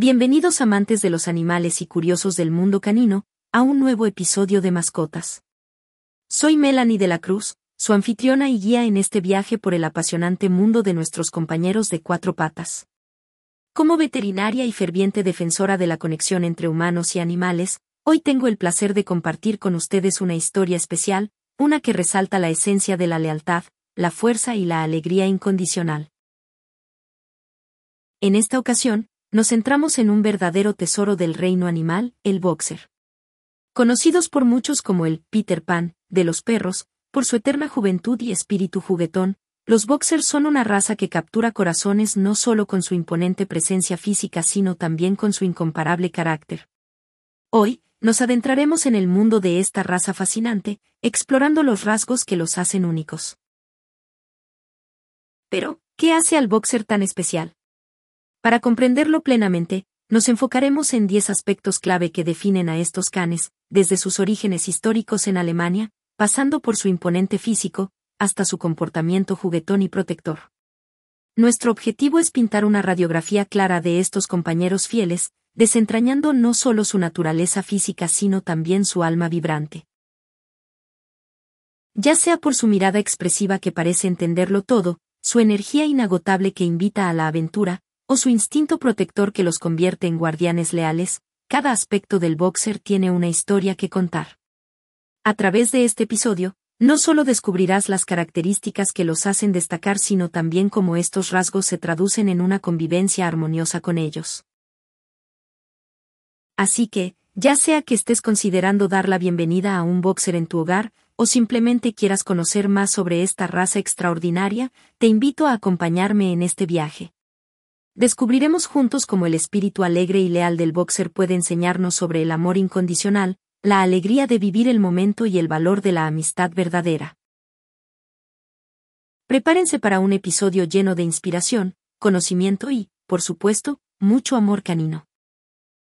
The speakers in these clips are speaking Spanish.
Bienvenidos amantes de los animales y curiosos del mundo canino, a un nuevo episodio de Mascotas. Soy Melanie de la Cruz, su anfitriona y guía en este viaje por el apasionante mundo de nuestros compañeros de cuatro patas. Como veterinaria y ferviente defensora de la conexión entre humanos y animales, hoy tengo el placer de compartir con ustedes una historia especial, una que resalta la esencia de la lealtad, la fuerza y la alegría incondicional. En esta ocasión, nos centramos en un verdadero tesoro del reino animal, el boxer. Conocidos por muchos como el Peter Pan, de los perros, por su eterna juventud y espíritu juguetón, los boxers son una raza que captura corazones no solo con su imponente presencia física sino también con su incomparable carácter. Hoy, nos adentraremos en el mundo de esta raza fascinante, explorando los rasgos que los hacen únicos. Pero, ¿qué hace al boxer tan especial? Para comprenderlo plenamente, nos enfocaremos en 10 aspectos clave que definen a estos canes, desde sus orígenes históricos en Alemania, pasando por su imponente físico, hasta su comportamiento juguetón y protector. Nuestro objetivo es pintar una radiografía clara de estos compañeros fieles, desentrañando no solo su naturaleza física sino también su alma vibrante. Ya sea por su mirada expresiva que parece entenderlo todo, su energía inagotable que invita a la aventura, o su instinto protector que los convierte en guardianes leales, cada aspecto del boxer tiene una historia que contar. A través de este episodio, no solo descubrirás las características que los hacen destacar, sino también cómo estos rasgos se traducen en una convivencia armoniosa con ellos. Así que, ya sea que estés considerando dar la bienvenida a un boxer en tu hogar, o simplemente quieras conocer más sobre esta raza extraordinaria, te invito a acompañarme en este viaje. Descubriremos juntos cómo el espíritu alegre y leal del boxer puede enseñarnos sobre el amor incondicional, la alegría de vivir el momento y el valor de la amistad verdadera. Prepárense para un episodio lleno de inspiración, conocimiento y, por supuesto, mucho amor canino.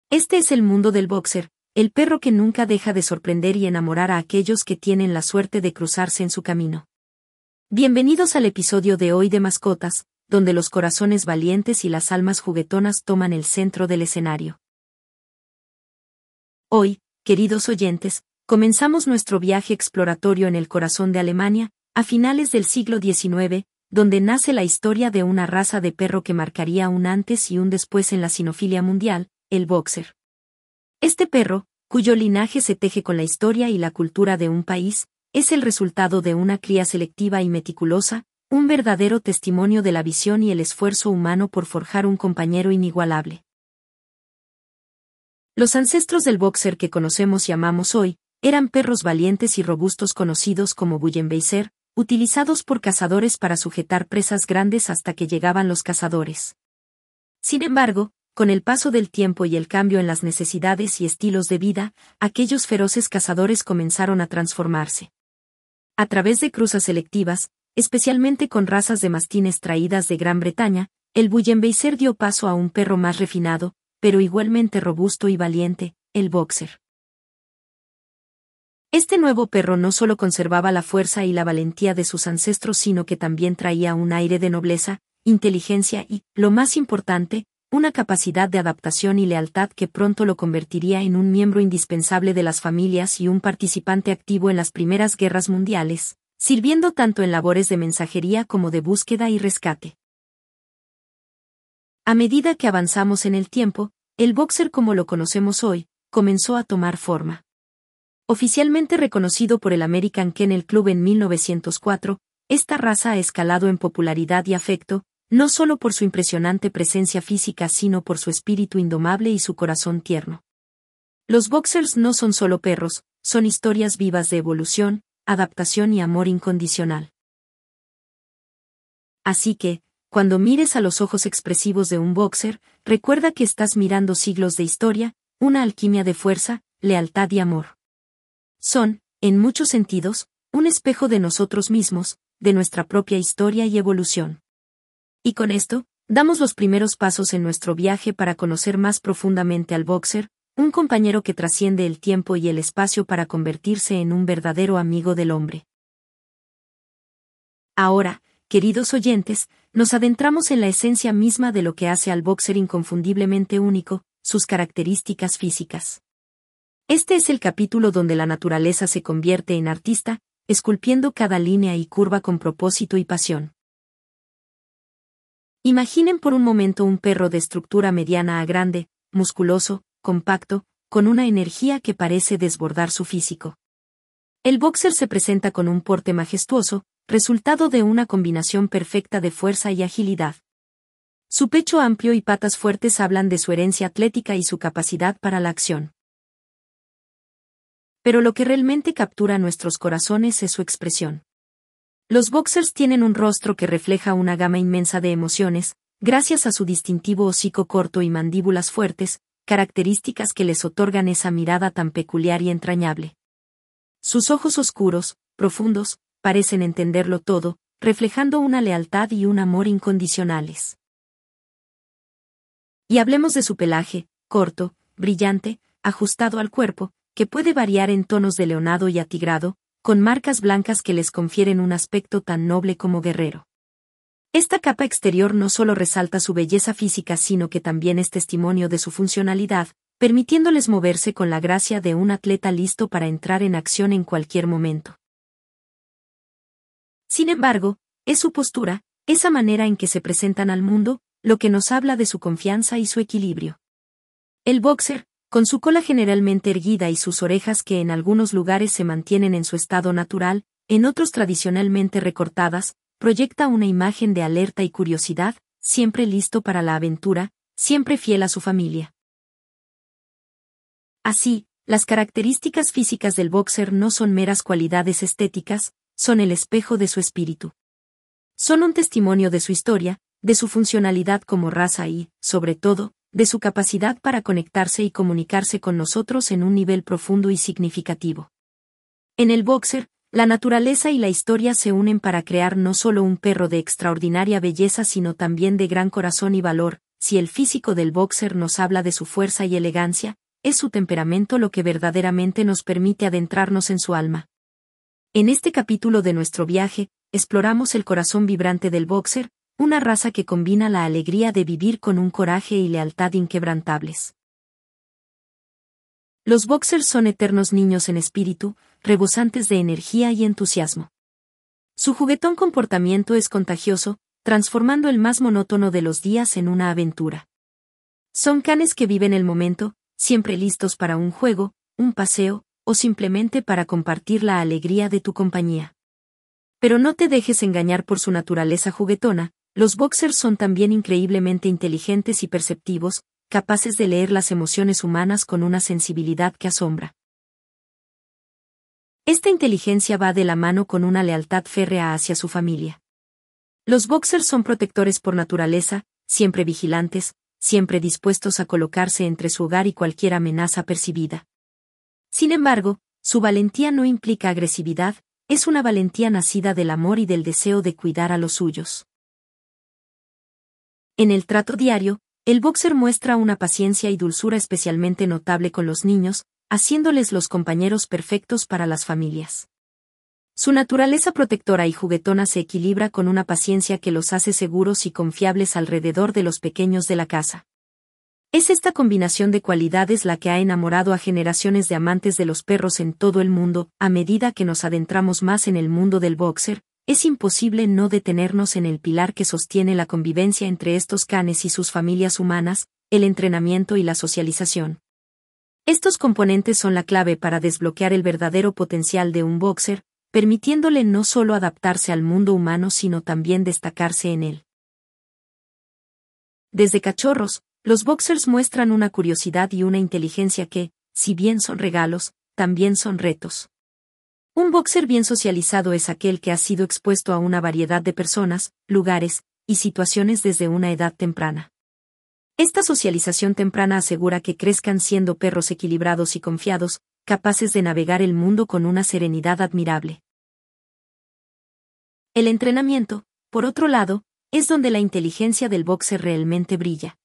Este es el mundo del boxer, el perro que nunca deja de sorprender y enamorar a aquellos que tienen la suerte de cruzarse en su camino. Bienvenidos al episodio de hoy de Mascotas, donde los corazones valientes y las almas juguetonas toman el centro del escenario. Hoy, queridos oyentes, comenzamos nuestro viaje exploratorio en el corazón de Alemania, a finales del siglo XIX, donde nace la historia de una raza de perro que marcaría un antes y un después en la sinofilia mundial, el boxer. Este perro, cuyo linaje se teje con la historia y la cultura de un país, es el resultado de una cría selectiva y meticulosa, un verdadero testimonio de la visión y el esfuerzo humano por forjar un compañero inigualable. Los ancestros del boxer que conocemos y amamos hoy, eran perros valientes y robustos conocidos como Bullenbeiser, utilizados por cazadores para sujetar presas grandes hasta que llegaban los cazadores. Sin embargo, con el paso del tiempo y el cambio en las necesidades y estilos de vida, aquellos feroces cazadores comenzaron a transformarse. A través de cruzas selectivas, especialmente con razas de mastines traídas de Gran Bretaña, el Bullenbeiser dio paso a un perro más refinado, pero igualmente robusto y valiente, el boxer. Este nuevo perro no solo conservaba la fuerza y la valentía de sus ancestros, sino que también traía un aire de nobleza, inteligencia y, lo más importante, una capacidad de adaptación y lealtad que pronto lo convertiría en un miembro indispensable de las familias y un participante activo en las primeras guerras mundiales, sirviendo tanto en labores de mensajería como de búsqueda y rescate. A medida que avanzamos en el tiempo, el boxer como lo conocemos hoy, comenzó a tomar forma. Oficialmente reconocido por el American Kennel Club en 1904, esta raza ha escalado en popularidad y afecto, no solo por su impresionante presencia física sino por su espíritu indomable y su corazón tierno. Los boxers no son solo perros, son historias vivas de evolución, adaptación y amor incondicional. Así que, cuando mires a los ojos expresivos de un boxer, recuerda que estás mirando siglos de historia, una alquimia de fuerza, lealtad y amor. Son, en muchos sentidos, un espejo de nosotros mismos, de nuestra propia historia y evolución. Y con esto, damos los primeros pasos en nuestro viaje para conocer más profundamente al boxer, un compañero que trasciende el tiempo y el espacio para convertirse en un verdadero amigo del hombre. Ahora, queridos oyentes, nos adentramos en la esencia misma de lo que hace al boxer inconfundiblemente único, sus características físicas. Este es el capítulo donde la naturaleza se convierte en artista, esculpiendo cada línea y curva con propósito y pasión. Imaginen por un momento un perro de estructura mediana a grande, musculoso, compacto, con una energía que parece desbordar su físico. El boxer se presenta con un porte majestuoso, resultado de una combinación perfecta de fuerza y agilidad. Su pecho amplio y patas fuertes hablan de su herencia atlética y su capacidad para la acción. Pero lo que realmente captura nuestros corazones es su expresión. Los boxers tienen un rostro que refleja una gama inmensa de emociones, gracias a su distintivo hocico corto y mandíbulas fuertes, características que les otorgan esa mirada tan peculiar y entrañable. Sus ojos oscuros, profundos, parecen entenderlo todo, reflejando una lealtad y un amor incondicionales. Y hablemos de su pelaje, corto, brillante, ajustado al cuerpo, que puede variar en tonos de leonado y atigrado, con marcas blancas que les confieren un aspecto tan noble como guerrero. Esta capa exterior no solo resalta su belleza física sino que también es testimonio de su funcionalidad, permitiéndoles moverse con la gracia de un atleta listo para entrar en acción en cualquier momento. Sin embargo, es su postura, esa manera en que se presentan al mundo, lo que nos habla de su confianza y su equilibrio. El boxer, con su cola generalmente erguida y sus orejas que en algunos lugares se mantienen en su estado natural, en otros tradicionalmente recortadas, proyecta una imagen de alerta y curiosidad, siempre listo para la aventura, siempre fiel a su familia. Así, las características físicas del boxer no son meras cualidades estéticas, son el espejo de su espíritu. Son un testimonio de su historia, de su funcionalidad como raza y, sobre todo, de su capacidad para conectarse y comunicarse con nosotros en un nivel profundo y significativo. En el boxer, la naturaleza y la historia se unen para crear no solo un perro de extraordinaria belleza sino también de gran corazón y valor, si el físico del boxer nos habla de su fuerza y elegancia, es su temperamento lo que verdaderamente nos permite adentrarnos en su alma. En este capítulo de nuestro viaje, exploramos el corazón vibrante del boxer, una raza que combina la alegría de vivir con un coraje y lealtad inquebrantables. Los boxers son eternos niños en espíritu, rebosantes de energía y entusiasmo. Su juguetón comportamiento es contagioso, transformando el más monótono de los días en una aventura. Son canes que viven el momento, siempre listos para un juego, un paseo, o simplemente para compartir la alegría de tu compañía. Pero no te dejes engañar por su naturaleza juguetona, los boxers son también increíblemente inteligentes y perceptivos, capaces de leer las emociones humanas con una sensibilidad que asombra. Esta inteligencia va de la mano con una lealtad férrea hacia su familia. Los boxers son protectores por naturaleza, siempre vigilantes, siempre dispuestos a colocarse entre su hogar y cualquier amenaza percibida. Sin embargo, su valentía no implica agresividad, es una valentía nacida del amor y del deseo de cuidar a los suyos. En el trato diario, el boxer muestra una paciencia y dulzura especialmente notable con los niños, haciéndoles los compañeros perfectos para las familias. Su naturaleza protectora y juguetona se equilibra con una paciencia que los hace seguros y confiables alrededor de los pequeños de la casa. Es esta combinación de cualidades la que ha enamorado a generaciones de amantes de los perros en todo el mundo, a medida que nos adentramos más en el mundo del boxer, es imposible no detenernos en el pilar que sostiene la convivencia entre estos canes y sus familias humanas, el entrenamiento y la socialización. Estos componentes son la clave para desbloquear el verdadero potencial de un boxer, permitiéndole no solo adaptarse al mundo humano sino también destacarse en él. Desde cachorros, los boxers muestran una curiosidad y una inteligencia que, si bien son regalos, también son retos. Un boxer bien socializado es aquel que ha sido expuesto a una variedad de personas, lugares y situaciones desde una edad temprana. Esta socialización temprana asegura que crezcan siendo perros equilibrados y confiados, capaces de navegar el mundo con una serenidad admirable. El entrenamiento, por otro lado, es donde la inteligencia del boxer realmente brilla.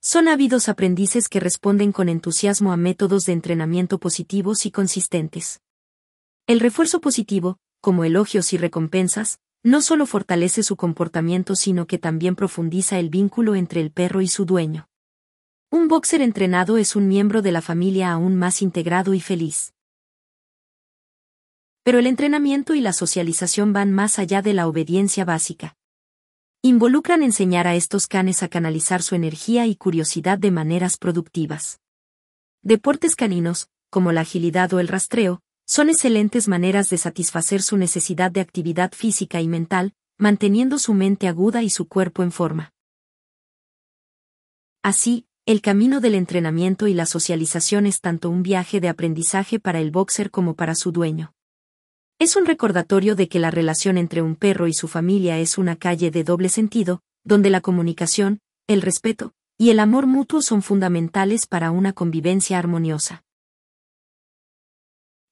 Son ávidos aprendices que responden con entusiasmo a métodos de entrenamiento positivos y consistentes. El refuerzo positivo, como elogios y recompensas, no solo fortalece su comportamiento sino que también profundiza el vínculo entre el perro y su dueño. Un boxer entrenado es un miembro de la familia aún más integrado y feliz. Pero el entrenamiento y la socialización van más allá de la obediencia básica. Involucran enseñar a estos canes a canalizar su energía y curiosidad de maneras productivas. Deportes caninos, como la agilidad o el rastreo, son excelentes maneras de satisfacer su necesidad de actividad física y mental, manteniendo su mente aguda y su cuerpo en forma. Así, el camino del entrenamiento y la socialización es tanto un viaje de aprendizaje para el boxer como para su dueño. Es un recordatorio de que la relación entre un perro y su familia es una calle de doble sentido, donde la comunicación, el respeto y el amor mutuo son fundamentales para una convivencia armoniosa.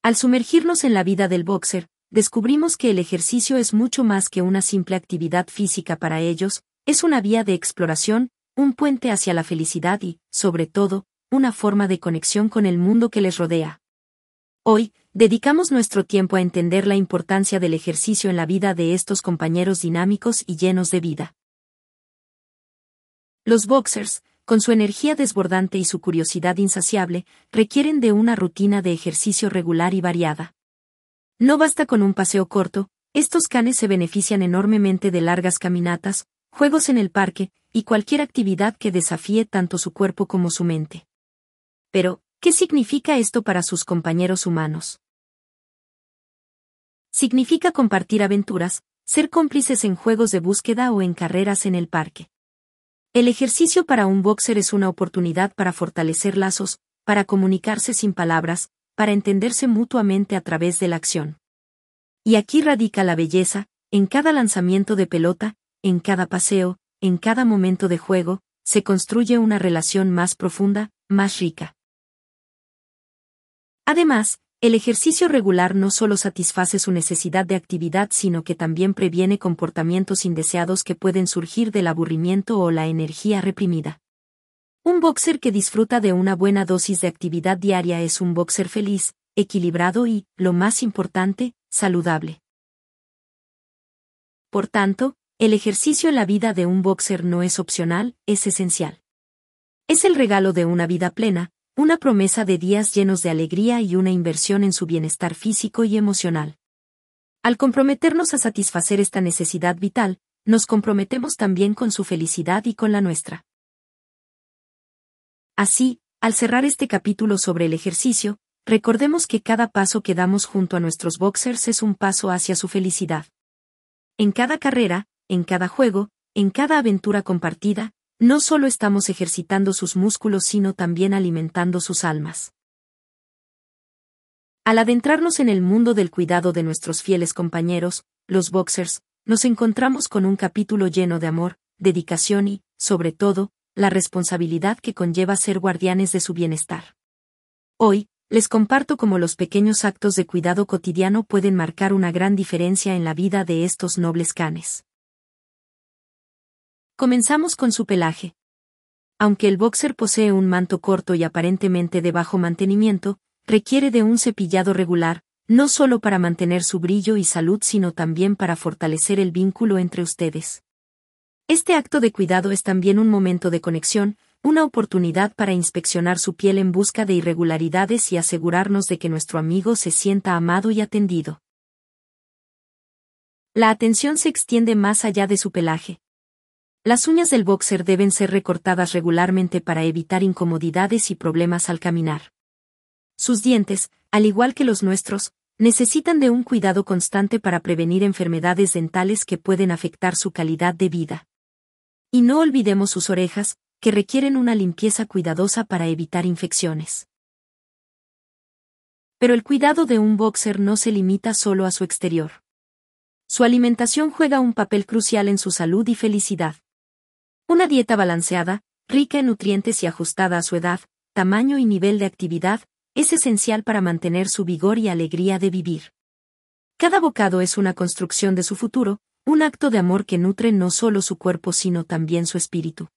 Al sumergirnos en la vida del boxer, descubrimos que el ejercicio es mucho más que una simple actividad física para ellos, es una vía de exploración, un puente hacia la felicidad y, sobre todo, una forma de conexión con el mundo que les rodea. Hoy, dedicamos nuestro tiempo a entender la importancia del ejercicio en la vida de estos compañeros dinámicos y llenos de vida. Los boxers, con su energía desbordante y su curiosidad insaciable, requieren de una rutina de ejercicio regular y variada. No basta con un paseo corto, estos canes se benefician enormemente de largas caminatas, juegos en el parque, y cualquier actividad que desafíe tanto su cuerpo como su mente. Pero, ¿qué significa esto para sus compañeros humanos? Significa compartir aventuras, ser cómplices en juegos de búsqueda o en carreras en el parque. El ejercicio para un boxer es una oportunidad para fortalecer lazos, para comunicarse sin palabras, para entenderse mutuamente a través de la acción. Y aquí radica la belleza, en cada lanzamiento de pelota, en cada paseo, en cada momento de juego, se construye una relación más profunda, más rica. Además, el ejercicio regular no solo satisface su necesidad de actividad, sino que también previene comportamientos indeseados que pueden surgir del aburrimiento o la energía reprimida. Un boxer que disfruta de una buena dosis de actividad diaria es un boxer feliz, equilibrado y, lo más importante, saludable. Por tanto, el ejercicio en la vida de un boxer no es opcional, es esencial. Es el regalo de una vida plena, una promesa de días llenos de alegría y una inversión en su bienestar físico y emocional. Al comprometernos a satisfacer esta necesidad vital, nos comprometemos también con su felicidad y con la nuestra. Así, al cerrar este capítulo sobre el ejercicio, recordemos que cada paso que damos junto a nuestros boxers es un paso hacia su felicidad. En cada carrera, en cada juego, en cada aventura compartida, no solo estamos ejercitando sus músculos sino también alimentando sus almas. Al adentrarnos en el mundo del cuidado de nuestros fieles compañeros, los boxers, nos encontramos con un capítulo lleno de amor, dedicación y, sobre todo, la responsabilidad que conlleva ser guardianes de su bienestar. Hoy, les comparto cómo los pequeños actos de cuidado cotidiano pueden marcar una gran diferencia en la vida de estos nobles canes. Comenzamos con su pelaje. Aunque el boxer posee un manto corto y aparentemente de bajo mantenimiento, requiere de un cepillado regular, no solo para mantener su brillo y salud sino también para fortalecer el vínculo entre ustedes. Este acto de cuidado es también un momento de conexión, una oportunidad para inspeccionar su piel en busca de irregularidades y asegurarnos de que nuestro amigo se sienta amado y atendido. La atención se extiende más allá de su pelaje. Las uñas del boxer deben ser recortadas regularmente para evitar incomodidades y problemas al caminar. Sus dientes, al igual que los nuestros, necesitan de un cuidado constante para prevenir enfermedades dentales que pueden afectar su calidad de vida. Y no olvidemos sus orejas, que requieren una limpieza cuidadosa para evitar infecciones. Pero el cuidado de un boxer no se limita solo a su exterior. Su alimentación juega un papel crucial en su salud y felicidad. Una dieta balanceada, rica en nutrientes y ajustada a su edad, tamaño y nivel de actividad, es esencial para mantener su vigor y alegría de vivir. Cada bocado es una construcción de su futuro, un acto de amor que nutre no solo su cuerpo sino también su espíritu.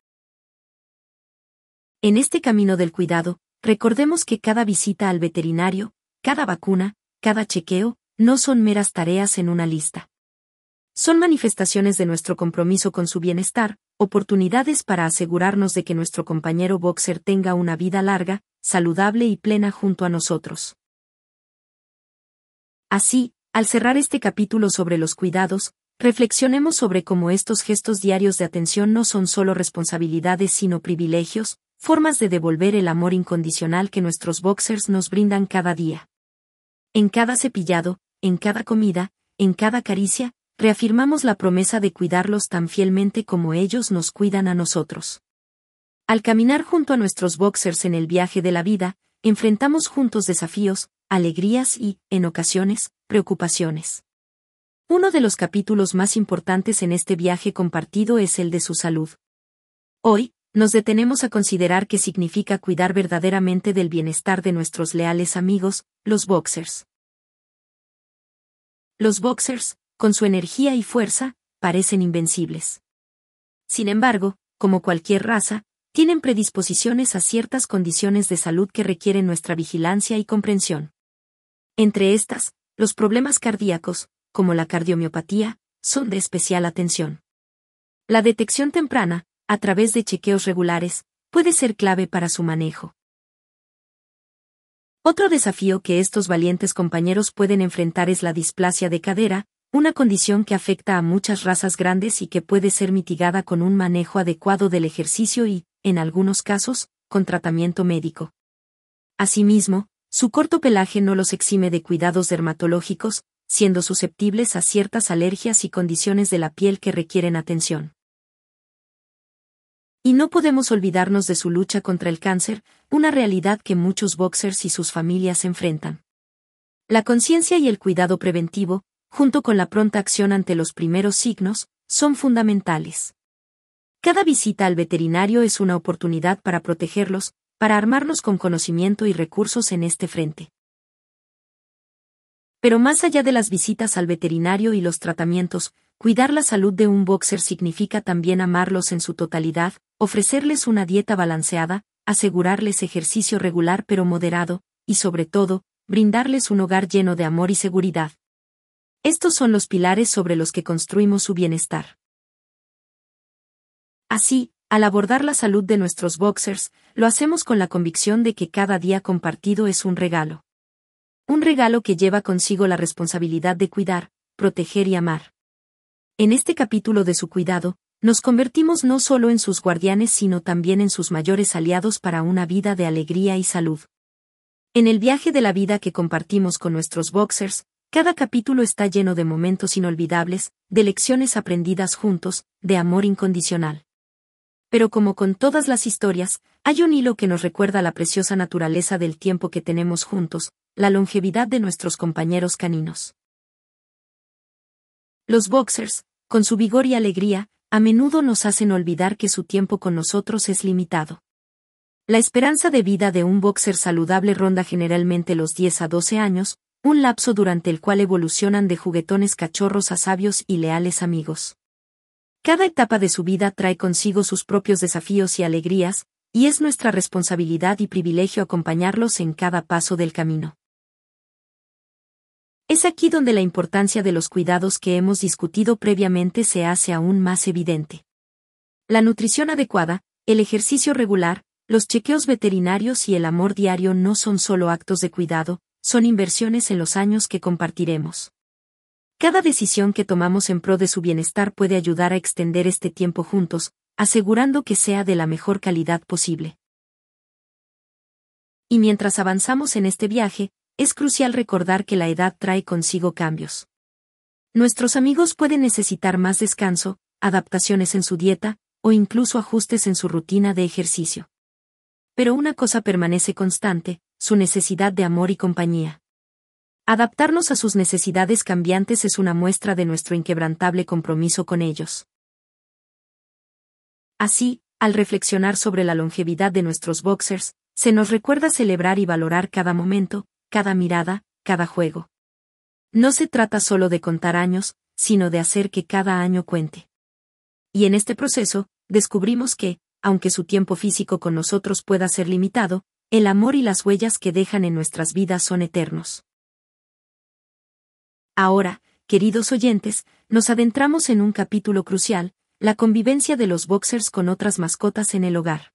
En este camino del cuidado, recordemos que cada visita al veterinario, cada vacuna, cada chequeo, no son meras tareas en una lista. son manifestaciones de nuestro compromiso con su bienestar, oportunidades para asegurarnos de que nuestro compañero boxer tenga una vida larga, saludable y plena junto a nosotros. Así, al cerrar este capítulo sobre los cuidados, reflexionemos sobre cómo estos gestos diarios de atención no son solo responsabilidades sino privilegios, formas de devolver el amor incondicional que nuestros boxers nos brindan cada día. En cada cepillado, en cada comida, en cada caricia, reafirmamos la promesa de cuidarlos tan fielmente como ellos nos cuidan a nosotros. Al caminar junto a nuestros boxers en el viaje de la vida, enfrentamos juntos desafíos, alegrías y, en ocasiones, preocupaciones. Uno de los capítulos más importantes en este viaje compartido es el de su salud. Hoy, nos detenemos a considerar qué significa cuidar verdaderamente del bienestar de nuestros leales amigos, los boxers. Los boxers, con su energía y fuerza, parecen invencibles. Sin embargo, como cualquier raza, tienen predisposiciones a ciertas condiciones de salud que requieren nuestra vigilancia y comprensión. Entre estas, los problemas cardíacos, como la cardiomiopatía, son de especial atención. La detección temprana, a través de chequeos regulares, puede ser clave para su manejo. Otro desafío que estos valientes compañeros pueden enfrentar es la displasia de cadera, una condición que afecta a muchas razas grandes y que puede ser mitigada con un manejo adecuado del ejercicio y, en algunos casos, con tratamiento médico. Asimismo, su corto pelaje no los exime de cuidados dermatológicos, siendo susceptibles a ciertas alergias y condiciones de la piel que requieren atención. Y no podemos olvidarnos de su lucha contra el cáncer, una realidad que muchos boxers y sus familias enfrentan. La conciencia y el cuidado preventivo, junto con la pronta acción ante los primeros signos, son fundamentales. Cada visita al veterinario es una oportunidad para protegerlos, para armarnos con conocimiento y recursos en este frente. Pero más allá de las visitas al veterinario y los tratamientos, cuidar la salud de un boxer significa también amarlos en su totalidad, ofrecerles una dieta balanceada, asegurarles ejercicio regular pero moderado, y sobre todo, brindarles un hogar lleno de amor y seguridad. Estos son los pilares sobre los que construimos su bienestar. Así, al abordar la salud de nuestros boxers, lo hacemos con la convicción de que cada día compartido es un regalo. Un regalo que lleva consigo la responsabilidad de cuidar, proteger y amar. En este capítulo de su cuidado, nos convertimos no solo en sus guardianes sino también en sus mayores aliados para una vida de alegría y salud. En el viaje de la vida que compartimos con nuestros boxers, cada capítulo está lleno de momentos inolvidables, de lecciones aprendidas juntos, de amor incondicional. Pero como con todas las historias, hay un hilo que nos recuerda la preciosa naturaleza del tiempo que tenemos juntos, la longevidad de nuestros compañeros caninos. Los boxers, con su vigor y alegría, a menudo nos hacen olvidar que su tiempo con nosotros es limitado. La esperanza de vida de un boxer saludable ronda generalmente los 10 a 12 años, un lapso durante el cual evolucionan de juguetones cachorros a sabios y leales amigos. Cada etapa de su vida trae consigo sus propios desafíos y alegrías, y es nuestra responsabilidad y privilegio acompañarlos en cada paso del camino. Es aquí donde la importancia de los cuidados que hemos discutido previamente se hace aún más evidente. La nutrición adecuada, el ejercicio regular, los chequeos veterinarios y el amor diario no son solo actos de cuidado, son inversiones en los años que compartiremos. Cada decisión que tomamos en pro de su bienestar puede ayudar a extender este tiempo juntos, asegurando que sea de la mejor calidad posible. Y mientras avanzamos en este viaje, es crucial recordar que la edad trae consigo cambios. Nuestros amigos pueden necesitar más descanso, adaptaciones en su dieta, o incluso ajustes en su rutina de ejercicio. Pero una cosa permanece constante, su necesidad de amor y compañía. Adaptarnos a sus necesidades cambiantes es una muestra de nuestro inquebrantable compromiso con ellos. Así, al reflexionar sobre la longevidad de nuestros boxers, se nos recuerda celebrar y valorar cada momento, cada mirada, cada juego. No se trata solo de contar años, sino de hacer que cada año cuente. Y en este proceso, descubrimos que, aunque su tiempo físico con nosotros pueda ser limitado, el amor y las huellas que dejan en nuestras vidas son eternos. Ahora, queridos oyentes, nos adentramos en un capítulo crucial, la convivencia de los boxers con otras mascotas en el hogar.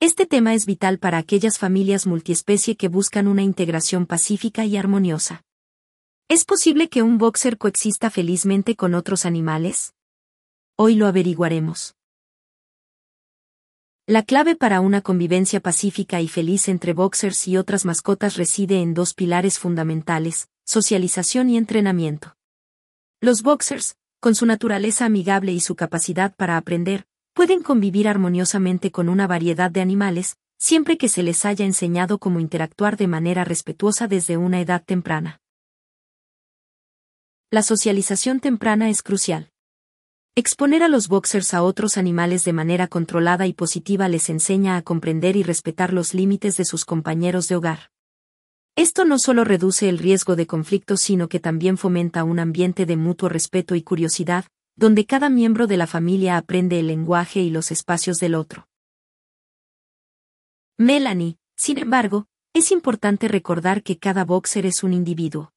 Este tema es vital para aquellas familias multiespecie que buscan una integración pacífica y armoniosa. ¿Es posible que un boxer coexista felizmente con otros animales? Hoy lo averiguaremos. La clave para una convivencia pacífica y feliz entre boxers y otras mascotas reside en dos pilares fundamentales, socialización y entrenamiento. Los boxers, con su naturaleza amigable y su capacidad para aprender, pueden convivir armoniosamente con una variedad de animales, siempre que se les haya enseñado cómo interactuar de manera respetuosa desde una edad temprana. La socialización temprana es crucial. Exponer a los boxers a otros animales de manera controlada y positiva les enseña a comprender y respetar los límites de sus compañeros de hogar. Esto no solo reduce el riesgo de conflictos, sino que también fomenta un ambiente de mutuo respeto y curiosidad, donde cada miembro de la familia aprende el lenguaje y los espacios del otro. Melanie, sin embargo, es importante recordar que cada boxer es un individuo.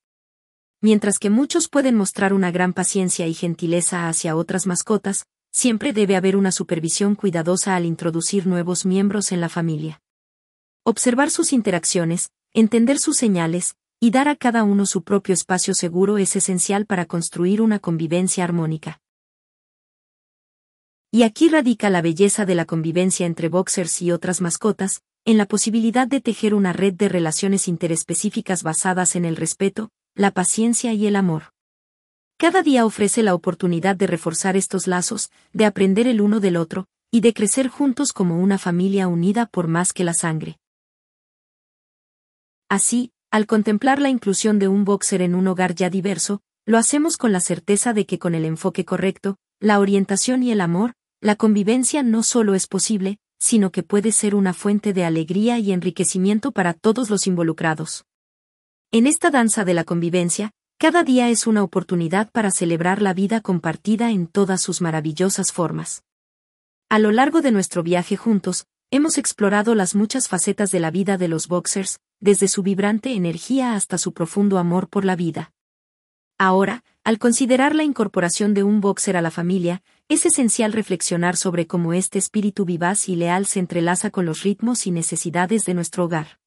Mientras que muchos pueden mostrar una gran paciencia y gentileza hacia otras mascotas, siempre debe haber una supervisión cuidadosa al introducir nuevos miembros en la familia. Observar sus interacciones, Entender sus señales, y dar a cada uno su propio espacio seguro es esencial para construir una convivencia armónica. Y aquí radica la belleza de la convivencia entre boxers y otras mascotas, en la posibilidad de tejer una red de relaciones interespecíficas basadas en el respeto, la paciencia y el amor. Cada día ofrece la oportunidad de reforzar estos lazos, de aprender el uno del otro, y de crecer juntos como una familia unida por más que la sangre. Así, al contemplar la inclusión de un boxer en un hogar ya diverso, lo hacemos con la certeza de que con el enfoque correcto, la orientación y el amor, la convivencia no solo es posible, sino que puede ser una fuente de alegría y enriquecimiento para todos los involucrados. En esta danza de la convivencia, cada día es una oportunidad para celebrar la vida compartida en todas sus maravillosas formas. A lo largo de nuestro viaje juntos, hemos explorado las muchas facetas de la vida de los boxers, desde su vibrante energía hasta su profundo amor por la vida. Ahora, al considerar la incorporación de un boxer a la familia, es esencial reflexionar sobre cómo este espíritu vivaz y leal se entrelaza con los ritmos y necesidades de nuestro hogar.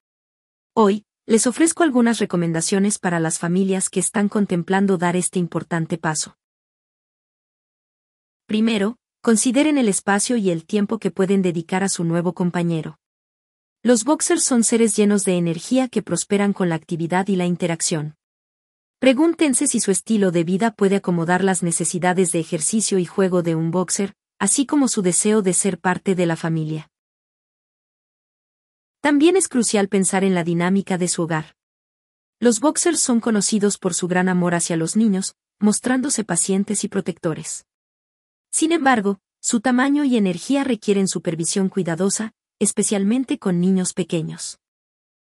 Hoy, les ofrezco algunas recomendaciones para las familias que están contemplando dar este importante paso. Primero, consideren el espacio y el tiempo que pueden dedicar a su nuevo compañero. Los boxers son seres llenos de energía que prosperan con la actividad y la interacción. Pregúntense si su estilo de vida puede acomodar las necesidades de ejercicio y juego de un boxer, así como su deseo de ser parte de la familia. También es crucial pensar en la dinámica de su hogar. Los boxers son conocidos por su gran amor hacia los niños, mostrándose pacientes y protectores. Sin embargo, su tamaño y energía requieren supervisión cuidadosa, especialmente con niños pequeños.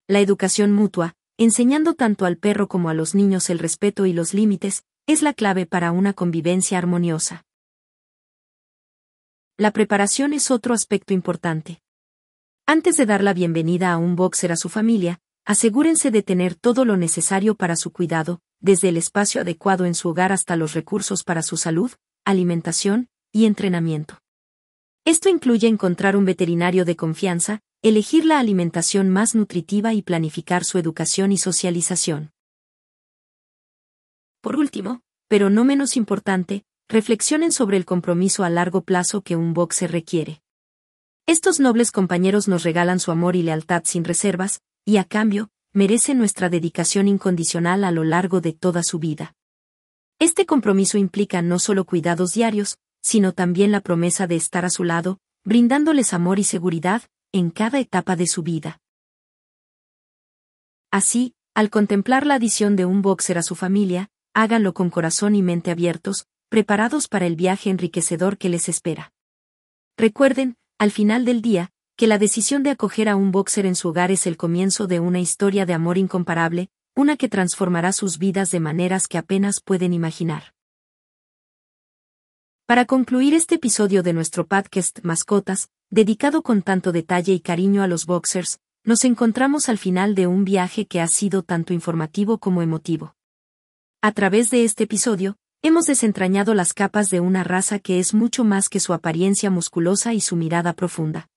La educación mutua, enseñando tanto al perro como a los niños el respeto y los límites, es la clave para una convivencia armoniosa. La preparación es otro aspecto importante. Antes de dar la bienvenida a un boxer a su familia, asegúrense de tener todo lo necesario para su cuidado, desde el espacio adecuado en su hogar hasta los recursos para su salud, alimentación y entrenamiento. Esto incluye encontrar un veterinario de confianza, elegir la alimentación más nutritiva y planificar su educación y socialización. Por último, pero no menos importante, reflexionen sobre el compromiso a largo plazo que un boxer requiere. Estos nobles compañeros nos regalan su amor y lealtad sin reservas, y a cambio, merecen nuestra dedicación incondicional a lo largo de toda su vida. Este compromiso implica no solo cuidados diarios, sino también la promesa de estar a su lado, brindándoles amor y seguridad, en cada etapa de su vida. Así, al contemplar la adición de un boxer a su familia, háganlo con corazón y mente abiertos, preparados para el viaje enriquecedor que les espera. Recuerden, al final del día, que la decisión de acoger a un boxer en su hogar es el comienzo de una historia de amor incomparable, una que transformará sus vidas de maneras que apenas pueden imaginar. Para concluir este episodio de nuestro podcast Mascotas, dedicado con tanto detalle y cariño a los boxers, nos encontramos al final de un viaje que ha sido tanto informativo como emotivo. A través de este episodio, hemos desentrañado las capas de una raza que es mucho más que su apariencia musculosa y su mirada profunda.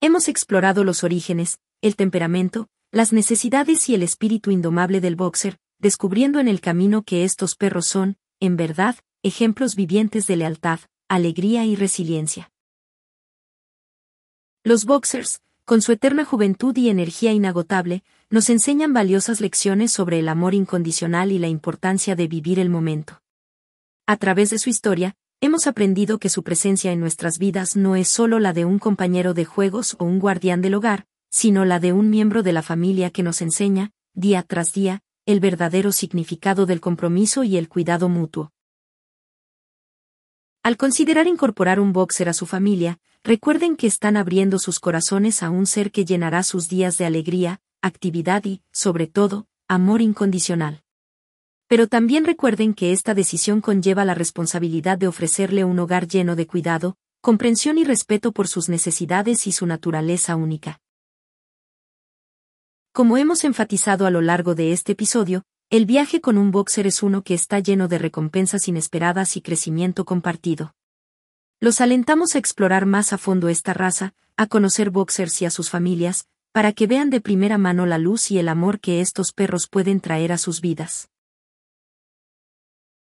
Hemos explorado los orígenes, el temperamento, las necesidades y el espíritu indomable del boxer, descubriendo en el camino que estos perros son, en verdad, ejemplos vivientes de lealtad, alegría y resiliencia. Los boxers, con su eterna juventud y energía inagotable, nos enseñan valiosas lecciones sobre el amor incondicional y la importancia de vivir el momento. A través de su historia, hemos aprendido que su presencia en nuestras vidas no es solo la de un compañero de juegos o un guardián del hogar, sino la de un miembro de la familia que nos enseña, día tras día, el verdadero significado del compromiso y el cuidado mutuo. Al considerar incorporar un boxer a su familia, recuerden que están abriendo sus corazones a un ser que llenará sus días de alegría, actividad y, sobre todo, amor incondicional. Pero también recuerden que esta decisión conlleva la responsabilidad de ofrecerle un hogar lleno de cuidado, comprensión y respeto por sus necesidades y su naturaleza única. Como hemos enfatizado a lo largo de este episodio, el viaje con un boxer es uno que está lleno de recompensas inesperadas y crecimiento compartido. Los alentamos a explorar más a fondo esta raza, a conocer boxers y a sus familias, para que vean de primera mano la luz y el amor que estos perros pueden traer a sus vidas.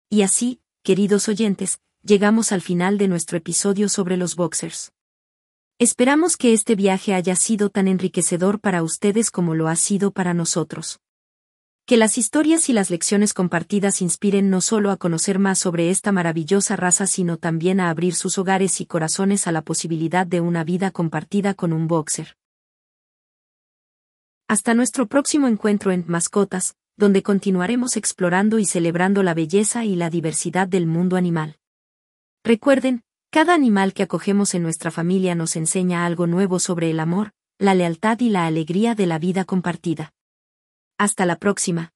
Y así, queridos oyentes, llegamos al final de nuestro episodio sobre los boxers. Esperamos que este viaje haya sido tan enriquecedor para ustedes como lo ha sido para nosotros. Que las historias y las lecciones compartidas inspiren no solo a conocer más sobre esta maravillosa raza, sino también a abrir sus hogares y corazones a la posibilidad de una vida compartida con un boxer. Hasta nuestro próximo encuentro en Mascotas, donde continuaremos explorando y celebrando la belleza y la diversidad del mundo animal. Recuerden, cada animal que acogemos en nuestra familia nos enseña algo nuevo sobre el amor, la lealtad y la alegría de la vida compartida. Hasta la próxima.